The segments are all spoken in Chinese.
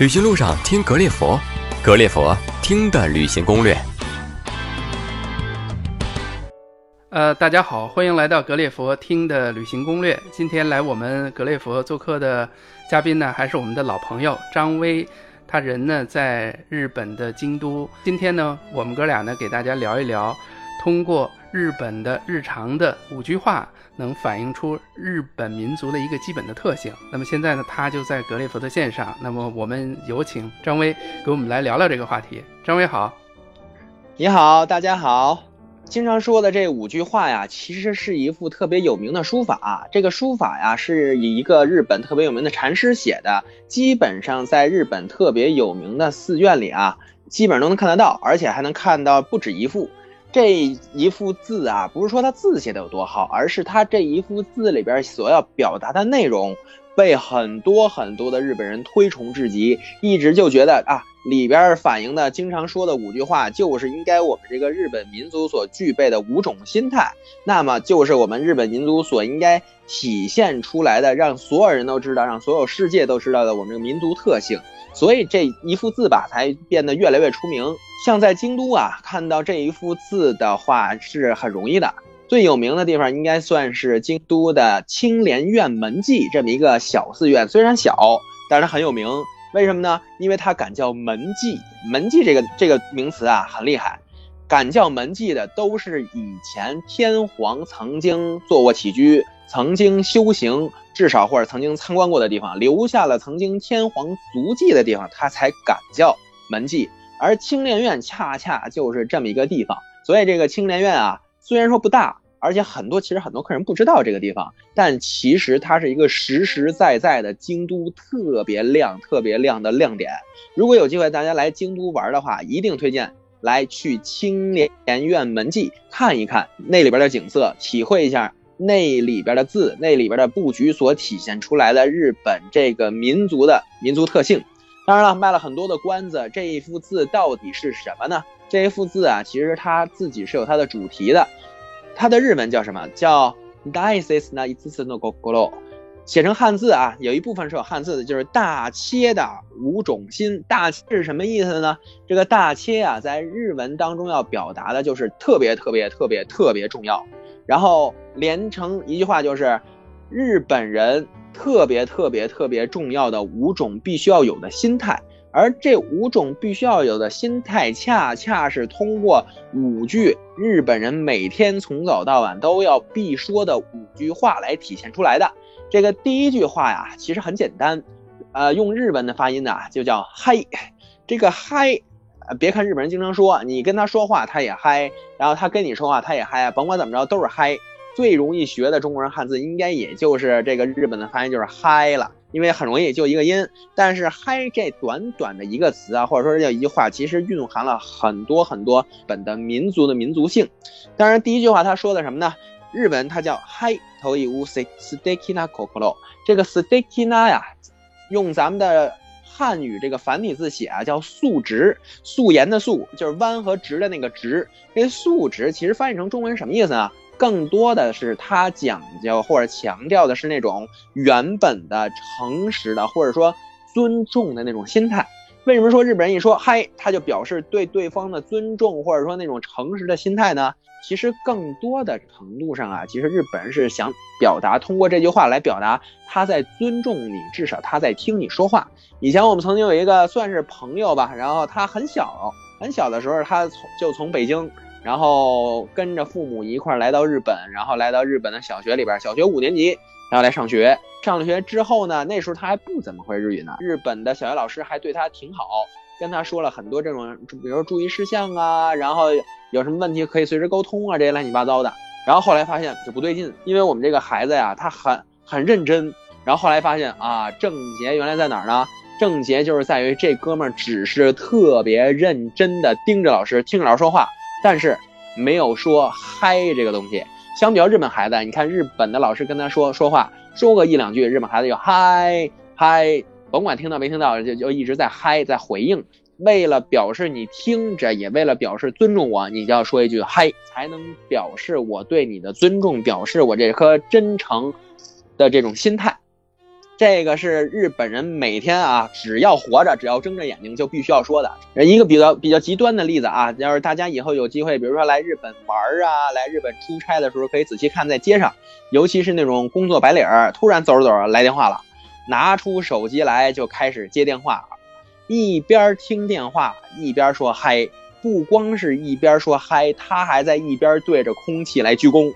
旅行路上听格列佛，格列佛听的旅行攻略。呃，大家好，欢迎来到格列佛听的旅行攻略。今天来我们格列佛做客的嘉宾呢，还是我们的老朋友张威，他人呢在日本的京都。今天呢，我们哥俩呢给大家聊一聊，通过日本的日常的五句话，能反映出日本民族的一个基本的特性。那么现在呢，他就在格列佛的线上。那么我们有请张威给我们来聊聊这个话题。张威好，你好，大家好。经常说的这五句话呀，其实是一幅特别有名的书法。这个书法呀，是以一个日本特别有名的禅师写的，基本上在日本特别有名的寺院里啊，基本上都能看得到，而且还能看到不止一幅。这一幅字啊，不是说他字写的有多好，而是他这一幅字里边所要表达的内容，被很多很多的日本人推崇至极，一直就觉得啊。里边反映的经常说的五句话，就是应该我们这个日本民族所具备的五种心态，那么就是我们日本民族所应该体现出来的，让所有人都知道，让所有世界都知道的我们这个民族特性。所以这一幅字吧，才变得越来越出名。像在京都啊，看到这一幅字的话是很容易的。最有名的地方应该算是京都的青莲院门迹这么一个小寺院，虽然小，但是很有名。为什么呢？因为他敢叫门迹，门迹这个这个名词啊很厉害，敢叫门迹的都是以前天皇曾经做过起居、曾经修行，至少或者曾经参观过的地方，留下了曾经天皇足迹的地方，他才敢叫门迹。而青莲院恰恰就是这么一个地方，所以这个青莲院啊，虽然说不大。而且很多其实很多客人不知道这个地方，但其实它是一个实实在在的京都特别亮、特别亮的亮点。如果有机会大家来京都玩的话，一定推荐来去青莲院门迹看一看那里边的景色，体会一下那里边的字、那里边的布局所体现出来的日本这个民族的民族特性。当然了，卖了很多的关子，这一幅字到底是什么呢？这一幅字啊，其实它自己是有它的主题的。它的日文叫什么？叫 Daises na itsu no gokoro，写成汉字啊，有一部分是有汉字的，就是大切的五种心。大切是什么意思呢？这个大切啊，在日文当中要表达的就是特别特别特别特别重要。然后连成一句话就是日本人特别特别特别重要的五种必须要有的心态。而这五种必须要有的心态，恰恰是通过五句日本人每天从早到晚都要必说的五句话来体现出来的。这个第一句话呀，其实很简单，呃，用日文的发音呢，就叫嗨。这个嗨，呃，别看日本人经常说，你跟他说话他也嗨，然后他跟你说话他也嗨，甭管怎么着都是嗨。最容易学的中国人汉字，应该也就是这个日本的发音就是嗨了。因为很容易就一个音，但是“嗨”这短短的一个词啊，或者说叫一句话，其实蕴含了很多很多本的民族的民族性。当然，第一句话他说的什么呢？日本它叫“嗨头一乌 s t e k i na kokoro”。这个 s t e k i na 呀，用咱们的汉语这个繁体字写啊，叫素直，素颜的素，就是弯和直的那个直。这素直其实翻译成中文什么意思呢？更多的是他讲究或者强调的是那种原本的诚实的，或者说尊重的那种心态。为什么说日本人一说嗨，他就表示对对方的尊重，或者说那种诚实的心态呢？其实更多的程度上啊，其实日本人是想表达，通过这句话来表达他在尊重你，至少他在听你说话。以前我们曾经有一个算是朋友吧，然后他很小很小的时候，他从就从北京。然后跟着父母一块来到日本，然后来到日本的小学里边，小学五年级，然后来上学。上了学之后呢，那时候他还不怎么会日语呢。日本的小学老师还对他挺好，跟他说了很多这种，比如注意事项啊，然后有什么问题可以随时沟通啊，这些乱七八糟的。然后后来发现就不对劲，因为我们这个孩子呀，他很很认真。然后后来发现啊，症结原来在哪儿呢？症结就是在于这哥们儿只是特别认真的盯着老师，听着老师说话。但是没有说嗨这个东西，相比较日本孩子，你看日本的老师跟他说说话，说个一两句，日本孩子就嗨嗨，甭管听到没听到，就就一直在嗨，在回应。为了表示你听着，也为了表示尊重我，你就要说一句嗨，才能表示我对你的尊重，表示我这颗真诚的这种心态。这个是日本人每天啊，只要活着，只要睁着眼睛就必须要说的。一个比较比较极端的例子啊，要是大家以后有机会，比如说来日本玩啊，来日本出差的时候，可以仔细看在街上，尤其是那种工作白领，突然走着走着来电话了，拿出手机来就开始接电话，一边听电话一边说嗨，不光是一边说嗨，他还在一边对着空气来鞠躬。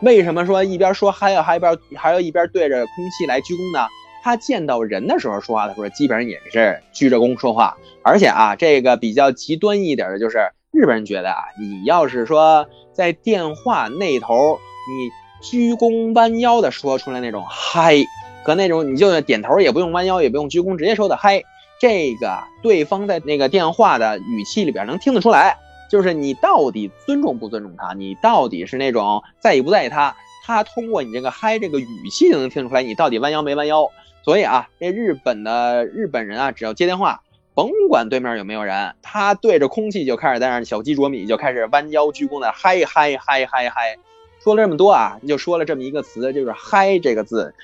为什么说一边说嗨还一边还要一边对着空气来鞠躬呢？他见到人的时候说话的时候，基本上也是鞠着躬说话。而且啊，这个比较极端一点的就是，日本人觉得啊，你要是说在电话那头，你鞠躬弯腰的说出来那种嗨，和那种你就点头也不用弯腰也不用鞠躬直接说的嗨，这个对方在那个电话的语气里边能听得出来，就是你到底尊重不尊重他，你到底是那种在意不在意他，他通过你这个嗨这个语气就能听出来你到底弯腰没弯腰。所以啊，这日本的日本人啊，只要接电话，甭管对面有没有人，他对着空气就开始在那小鸡啄米，就开始弯腰鞠躬的嗨嗨嗨嗨嗨。说了这么多啊，就说了这么一个词，就是嗨这个字，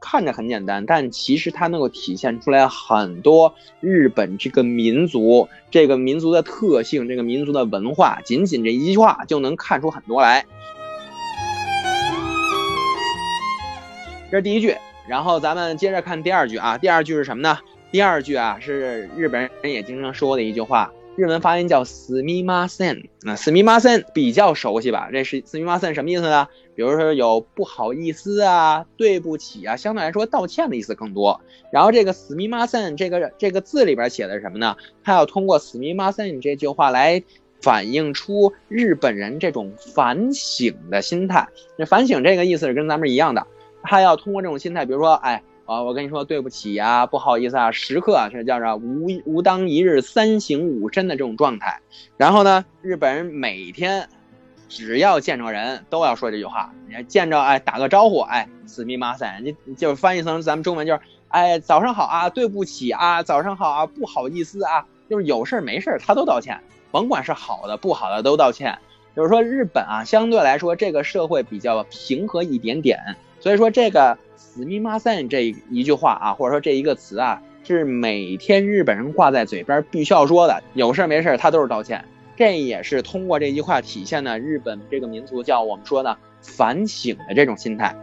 看着很简单，但其实它能够体现出来很多日本这个民族这个民族的特性，这个民族的文化，仅仅这一句话就能看出很多来。这是第一句。然后咱们接着看第二句啊，第二句是什么呢？第二句啊是日本人也经常说的一句话，日文发音叫“すみません”。那“すみません”比较熟悉吧？这是“すみません”什么意思呢？比如说有不好意思啊、对不起啊，相对来说道歉的意思更多。然后这个“すみません”这个这个字里边写的是什么呢？它要通过“すみません”这句话来反映出日本人这种反省的心态。那反省这个意思是跟咱们一样的。 他要通过这种心态，比如说，哎，啊，我跟你说对不起呀，不好意思啊，时刻是叫着无无当一日三省吾身的这种状态。然后呢，日本人每天只要见着人都要说这句话，你见着哎打个招呼，哎，死密马赛，你就翻译成咱们中文就是，哎，早上好啊，对不起啊，早上好啊，不好意思啊，就是有事没事他都道歉，甭管是好的不好的都道歉。就是说日本啊，相对来说这个社会比较平和一点点。所以说这个“死密马赛”这一句话啊，或者说这一个词啊，是每天日本人挂在嘴边必须要说的，有事没事他都是道歉。这也是通过这句话体现的日本这个民族叫我们说的反省的这种心态。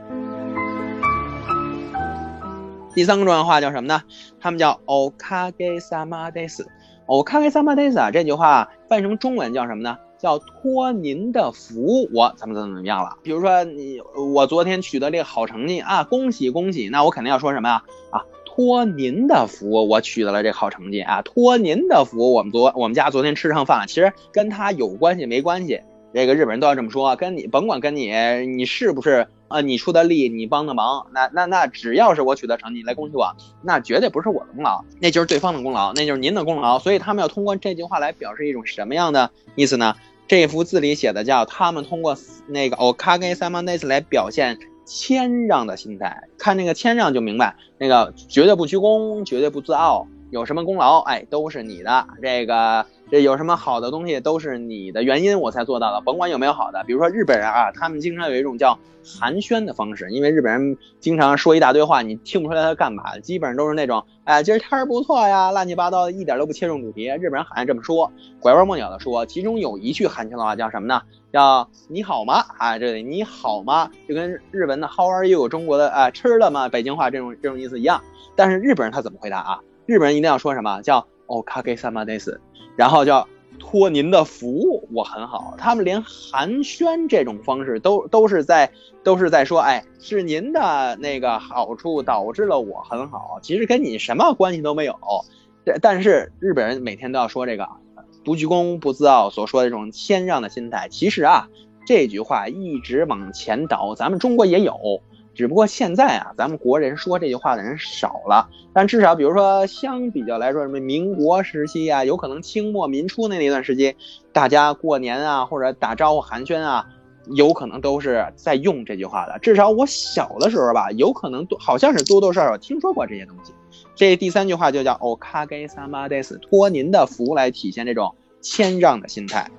第三个重要话叫什么呢？他们叫 “okage sama des”，“okage sama des” 啊，这句话翻译成中文叫什么呢？叫托您的福，我怎么怎么怎么样了？比如说你我昨天取得这个好成绩啊，恭喜恭喜！那我肯定要说什么呀？啊，托您的福，我取得了这好成绩啊！托您的福，我们昨我们家昨天吃上饭了。其实跟他有关系没关系？这个日本人都要这么说，跟你甭管跟你你是不是啊，你出的力，你帮的忙，那那那只要是我取得成绩来恭喜我，那绝对不是我的功劳，那就是对方的功劳，那就是您的功劳。所以他们要通过这句话来表示一种什么样的意思呢？这幅字里写的叫他们通过那个 okage s a m a n e s 来表现谦让的心态，看那个谦让就明白，那个绝对不鞠躬，绝对不自傲，有什么功劳，哎，都是你的这个。这有什么好的东西都是你的原因，我才做到的。甭管有没有好的，比如说日本人啊，他们经常有一种叫寒暄的方式，因为日本人经常说一大堆话，你听不出来他干嘛，基本上都是那种，哎，今儿天儿不错呀，乱七八糟的，一点都不切中主题。日本人好像这么说，拐弯抹角的说。其中有一句寒暄的话叫什么呢？叫你好吗？啊，这里你好吗？就跟日文的 How are you？中国的啊吃了吗？北京话这种这种意思一样。但是日本人他怎么回答啊？日本人一定要说什么叫 okage sama des。然后叫托您的福，我很好。他们连寒暄这种方式都都是在都是在说，哎，是您的那个好处导致了我很好，其实跟你什么关系都没有。但是日本人每天都要说这个不居功不自傲，所说的这种谦让的心态，其实啊，这句话一直往前倒，咱们中国也有。只不过现在啊，咱们国人说这句话的人少了，但至少比如说相比较来说，什么民国时期啊，有可能清末民初那那段时期，大家过年啊或者打招呼寒暄啊，有可能都是在用这句话的。至少我小的时候吧，有可能多好像是多多少少听说过这些东西。这第三句话就叫 “okage sama des”，托您的福来体现这种谦让的心态。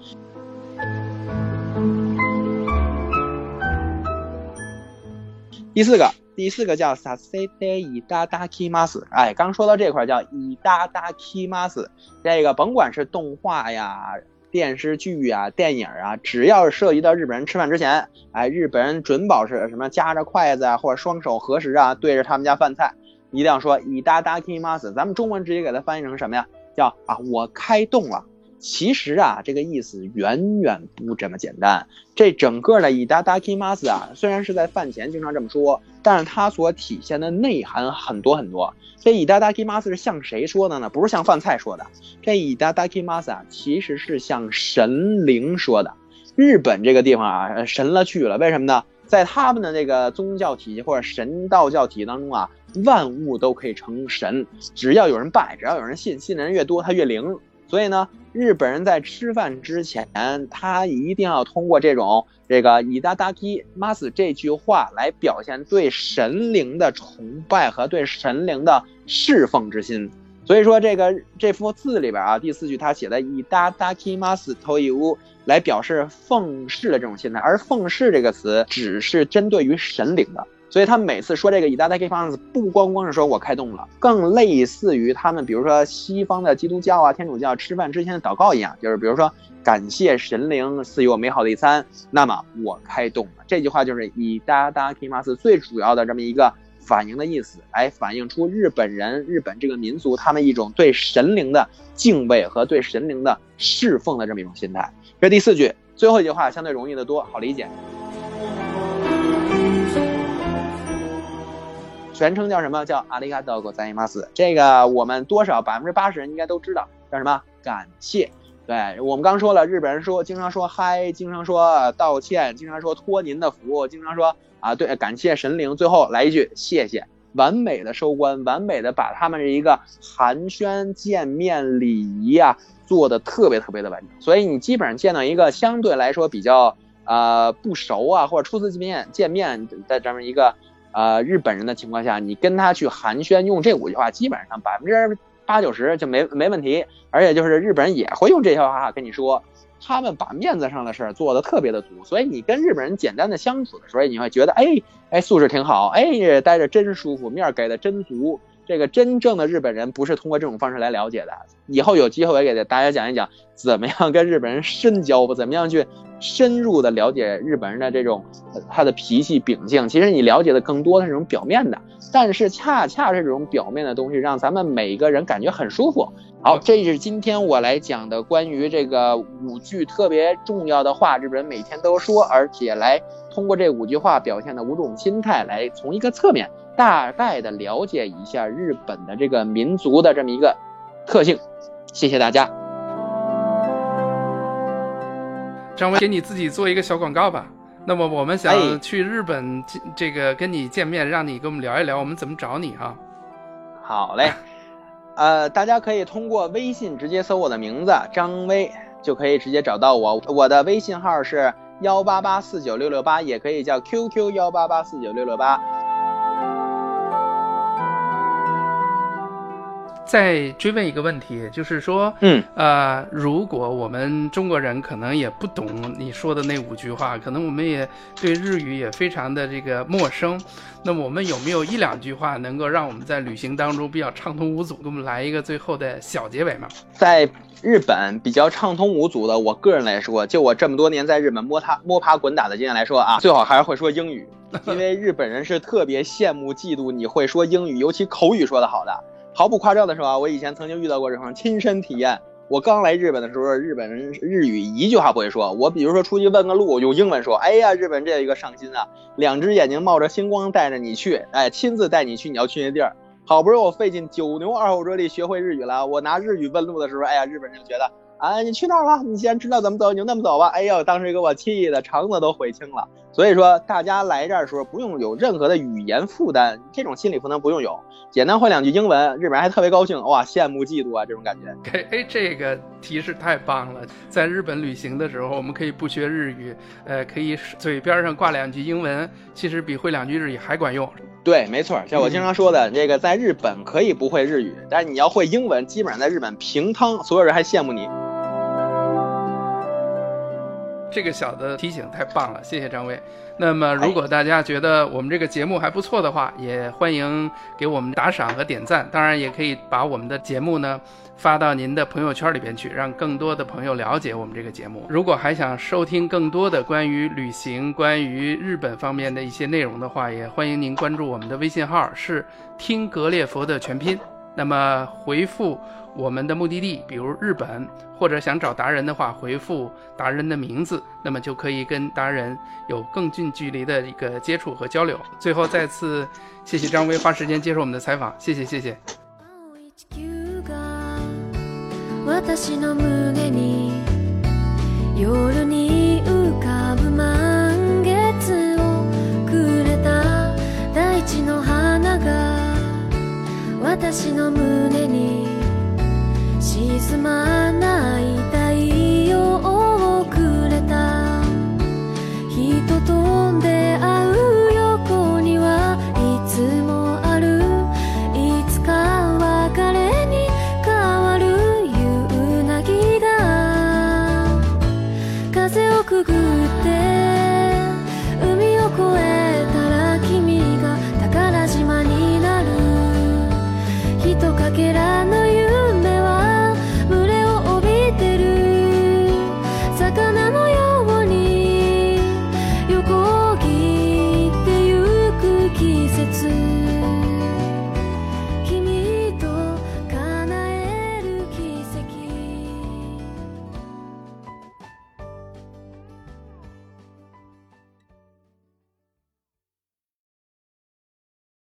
第四个，第四个叫 sasete itadakimasu，哎，刚说到这块叫 itadakimasu，这个甭管是动画呀、电视剧啊、电影啊，只要是涉及到日本人吃饭之前，哎，日本人准保是什么夹着筷子啊，或者双手合十啊，对着他们家饭菜，一定要说 itadakimasu。咱们中文直接给它翻译成什么呀？叫啊，我开动了。其实啊，这个意思远远不这么简单。这整个的伊达达 k i m a s 啊，虽然是在饭前经常这么说，但是它所体现的内涵很多很多。这伊达达 k i m a s 是向谁说的呢？不是向饭菜说的。这伊达达 k i m a s 啊，其实是向神灵说的。日本这个地方啊，神了去了。为什么呢？在他们的那个宗教体系或者神道教体系当中啊，万物都可以成神，只要有人拜，只要有人信，信的人越多，它越灵。所以呢，日本人在吃饭之前，他一定要通过这种这个伊达达基马斯这句话来表现对神灵的崇拜和对神灵的侍奉之心。所以说，这个这幅字里边啊，第四句他写的伊达达基马斯头一屋来表示奉事的这种心态，而奉事这个词只是针对于神灵的。所以他每次说这个以大代 K 方子，不光光是说我开动了，更类似于他们，比如说西方的基督教啊、天主教吃饭之前的祷告一样，就是比如说感谢神灵赐予我美好的一餐，那么我开动了。这句话就是以大大 K 马斯最主要的这么一个反映的意思，来反映出日本人、日本这个民族他们一种对神灵的敬畏和对神灵的侍奉的这么一种心态。这第四句，最后一句话相对容易得多，好理解。全称叫什么？叫阿里嘎多ございます。这个我们多少百分之八十人应该都知道，叫什么？感谢。对我们刚说了，日本人说经常说嗨，经常说道歉，经常说托您的福，经常说啊对，感谢神灵。最后来一句谢谢，完美的收官，完美的把他们这一个寒暄见面礼仪啊做的特别特别的完整。所以你基本上见到一个相对来说比较呃不熟啊，或者初次见面见面的这么一个。 呃，日本人的情况下，你跟他去寒暄，用这五句话，基本上百分之八九十就没没问题。而且就是日本人也会用这些话跟你说，他们把面子上的事儿做的特别的足，所以你跟日本人简单的相处的时候，你会觉得，哎哎，素质挺好，哎，待着真舒服，面给的真足。这个真正的日本人不是通过这种方式来了解的。以后有机会我给大家讲一讲，怎么样跟日本人深交吧，怎么样去深入的了解日本人的这种他的脾气秉性。其实你了解的更多的是这种表面的，但是恰恰是这种表面的东西，让咱们每个人感觉很舒服。好，这是今天我来讲的关于这个五句特别重要的话，日本人每天都说，而且来通过这五句话表现的五种心态，来从一个侧面。大概的了解一下日本的这个民族的这么一个特性，谢谢大家。张威，给你自己做一个小广告吧。那么我们想去日本，这个跟你见面，让你跟我们聊一聊，我们怎么找你啊？好嘞，呃，大家可以通过微信直接搜我的名字张威，就可以直接找到我。我的微信号是幺八八四九六六八，也可以叫 QQ 幺八八四九六六八。再追问一个问题，就是说，嗯，呃，如果我们中国人可能也不懂你说的那五句话，可能我们也对日语也非常的这个陌生，那么我们有没有一两句话能够让我们在旅行当中比较畅通无阻？给我们来一个最后的小结尾吗？在日本比较畅通无阻的，我个人来说，就我这么多年在日本摸爬摸爬滚打的经验来说啊，最好还是会说英语，因为日本人是特别羡慕嫉妒你会说英语，尤其口语说的好的。毫不夸张的说啊，我以前曾经遇到过这种亲身体验。我刚来日本的时候，日本人日语一句话不会说。我比如说出去问个路，用英文说：“哎呀，日本这一个上心啊，两只眼睛冒着星光带着你去，哎，亲自带你去你要去那地儿。”好不容易我费尽九牛二虎之力学会日语了，我拿日语问路的时候，哎呀，日本人就觉得啊，你去那儿了？你既然知道怎么走，你就那么走吧。哎呦，当时给我气的肠子都悔青了。所以说，大家来这儿的时候不用有任何的语言负担，这种心理负担不用有。简单会两句英文，日本人还特别高兴，哇，羡慕嫉妒啊，这种感觉。哎，这个提示太棒了！在日本旅行的时候，我们可以不学日语，呃，可以嘴边上挂两句英文，其实比会两句日语还管用。对，没错，像我经常说的，这个在日本可以不会日语，但是你要会英文，基本上在日本平汤，所有人还羡慕你。这个小的提醒太棒了，谢谢张威。那么，如果大家觉得我们这个节目还不错的话，也欢迎给我们打赏和点赞。当然，也可以把我们的节目呢发到您的朋友圈里边去，让更多的朋友了解我们这个节目。如果还想收听更多的关于旅行、关于日本方面的一些内容的话，也欢迎您关注我们的微信号，是听格列佛的全拼。那么回复。我们的目的地，比如日本，或者想找达人的话，回复达人的名字，那么就可以跟达人有更近距离的一个接触和交流。最后再次谢谢张威花时间接受我们的采访，谢谢谢谢。私の胸に沈まない太陽をくれた。人と出会